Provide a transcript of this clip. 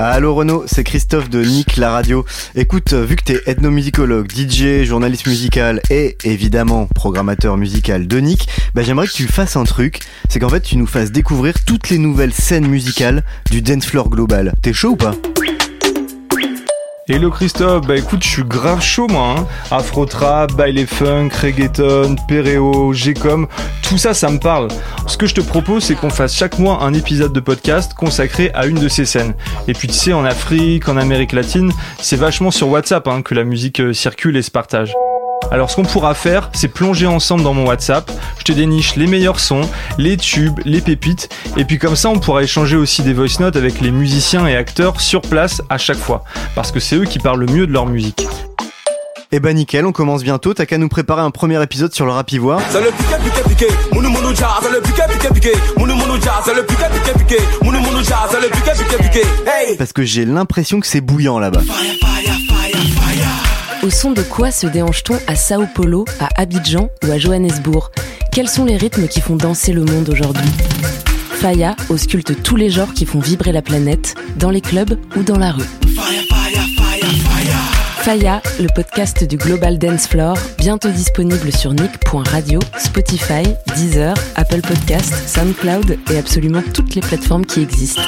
Allô Renaud, c'est Christophe de Nick la radio. Écoute, vu que t'es ethnomusicologue, DJ, journaliste musical et évidemment programmateur musical de Nick, bah j'aimerais que tu fasses un truc, c'est qu'en fait tu nous fasses découvrir toutes les nouvelles scènes musicales du dance floor global. T'es chaud ou pas? Hello Christophe, bah écoute, je suis grave chaud moi. Hein. Afro funk, reggaeton, perreo, G-com, tout ça, ça me parle. Ce que je te propose, c'est qu'on fasse chaque mois un épisode de podcast consacré à une de ces scènes. Et puis tu sais, en Afrique, en Amérique latine, c'est vachement sur WhatsApp hein, que la musique euh, circule et se partage. Alors ce qu'on pourra faire, c'est plonger ensemble dans mon WhatsApp, te déniche les meilleurs sons, les tubes, les pépites, et puis comme ça on pourra échanger aussi des voice notes avec les musiciens et acteurs sur place à chaque fois, parce que c'est eux qui parlent le mieux de leur musique. Eh bah nickel, on commence bientôt, t'as qu'à nous préparer un premier épisode sur le rap ivoire. Parce que j'ai l'impression que c'est bouillant là-bas. Au son de quoi se déhanche-t-on à Sao Paulo, à Abidjan ou à Johannesburg? Quels sont les rythmes qui font danser le monde aujourd'hui Faya ausculte tous les genres qui font vibrer la planète, dans les clubs ou dans la rue. Faya, le podcast du Global Dance Floor, bientôt disponible sur nick.radio, Spotify, Deezer, Apple Podcasts, SoundCloud et absolument toutes les plateformes qui existent.